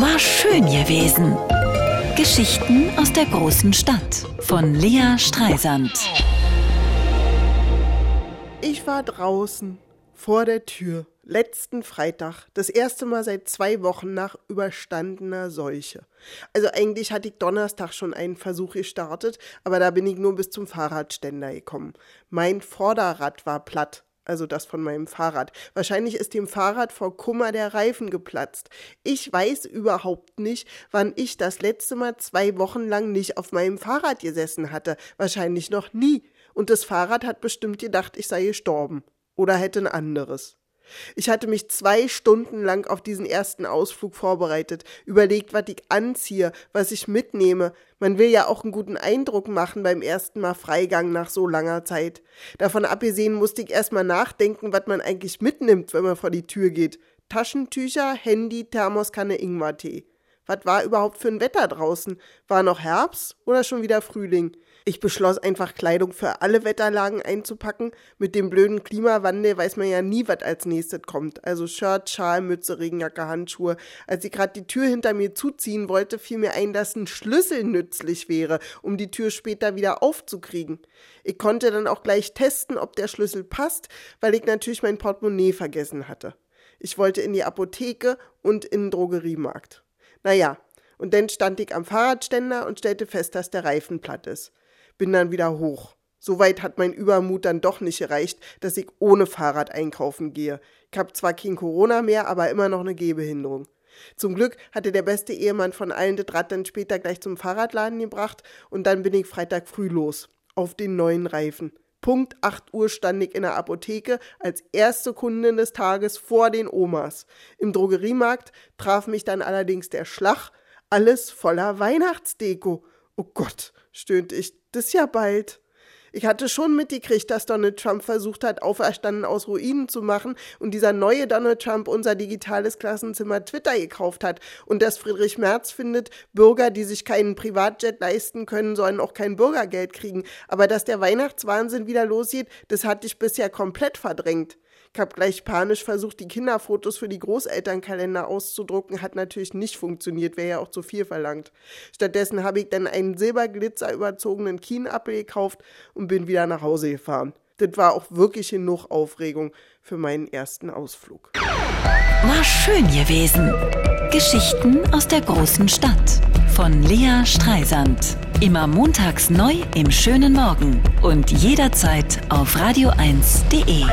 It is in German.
War schön gewesen. Geschichten aus der großen Stadt von Lea Streisand. Ich war draußen vor der Tür letzten Freitag, das erste Mal seit zwei Wochen nach überstandener Seuche. Also eigentlich hatte ich Donnerstag schon einen Versuch gestartet, aber da bin ich nur bis zum Fahrradständer gekommen. Mein Vorderrad war platt also das von meinem Fahrrad. Wahrscheinlich ist dem Fahrrad vor Kummer der Reifen geplatzt. Ich weiß überhaupt nicht, wann ich das letzte Mal zwei Wochen lang nicht auf meinem Fahrrad gesessen hatte. Wahrscheinlich noch nie. Und das Fahrrad hat bestimmt gedacht, ich sei gestorben. Oder hätte ein anderes. Ich hatte mich zwei Stunden lang auf diesen ersten Ausflug vorbereitet, überlegt, was ich anziehe, was ich mitnehme. Man will ja auch einen guten Eindruck machen beim ersten Mal Freigang nach so langer Zeit. Davon abgesehen musste ich erstmal nachdenken, was man eigentlich mitnimmt, wenn man vor die Tür geht. Taschentücher, Handy, Thermoskanne, Ingwertee. Was war überhaupt für ein Wetter draußen? War noch Herbst oder schon wieder Frühling? Ich beschloss einfach Kleidung für alle Wetterlagen einzupacken. Mit dem blöden Klimawandel weiß man ja nie, was als nächstes kommt. Also Shirt, Schal, Mütze, Regenjacke, Handschuhe. Als ich gerade die Tür hinter mir zuziehen wollte, fiel mir ein, dass ein Schlüssel nützlich wäre, um die Tür später wieder aufzukriegen. Ich konnte dann auch gleich testen, ob der Schlüssel passt, weil ich natürlich mein Portemonnaie vergessen hatte. Ich wollte in die Apotheke und in den Drogeriemarkt. Naja, und dann stand ich am Fahrradständer und stellte fest, dass der Reifen platt ist bin dann wieder hoch. Soweit hat mein Übermut dann doch nicht gereicht, dass ich ohne Fahrrad einkaufen gehe. Ich habe zwar kein Corona mehr, aber immer noch eine Gehbehinderung. Zum Glück hatte der beste Ehemann von allen das Rad dann später gleich zum Fahrradladen gebracht und dann bin ich Freitag früh los. Auf den neuen Reifen. Punkt 8 Uhr stand ich in der Apotheke als erste Kundin des Tages vor den Omas. Im Drogeriemarkt traf mich dann allerdings der Schlag, alles voller Weihnachtsdeko. Oh Gott, stöhnte ich, das ist ja bald. Ich hatte schon mitgekriegt, dass Donald Trump versucht hat, Auferstanden aus Ruinen zu machen und dieser neue Donald Trump unser digitales Klassenzimmer Twitter gekauft hat und dass Friedrich Merz findet, Bürger, die sich keinen Privatjet leisten können, sollen auch kein Bürgergeld kriegen. Aber dass der Weihnachtswahnsinn wieder losgeht, das hatte ich bisher komplett verdrängt. Ich habe gleich panisch versucht, die Kinderfotos für die Großelternkalender auszudrucken, hat natürlich nicht funktioniert, wäre ja auch zu viel verlangt. Stattdessen habe ich dann einen silberglitzer überzogenen Kienapfel gekauft und bin wieder nach Hause gefahren. Das war auch wirklich genug Aufregung für meinen ersten Ausflug. War schön gewesen. Geschichten aus der großen Stadt von Lea Streisand. Immer montags neu im schönen Morgen und jederzeit auf radio1.de.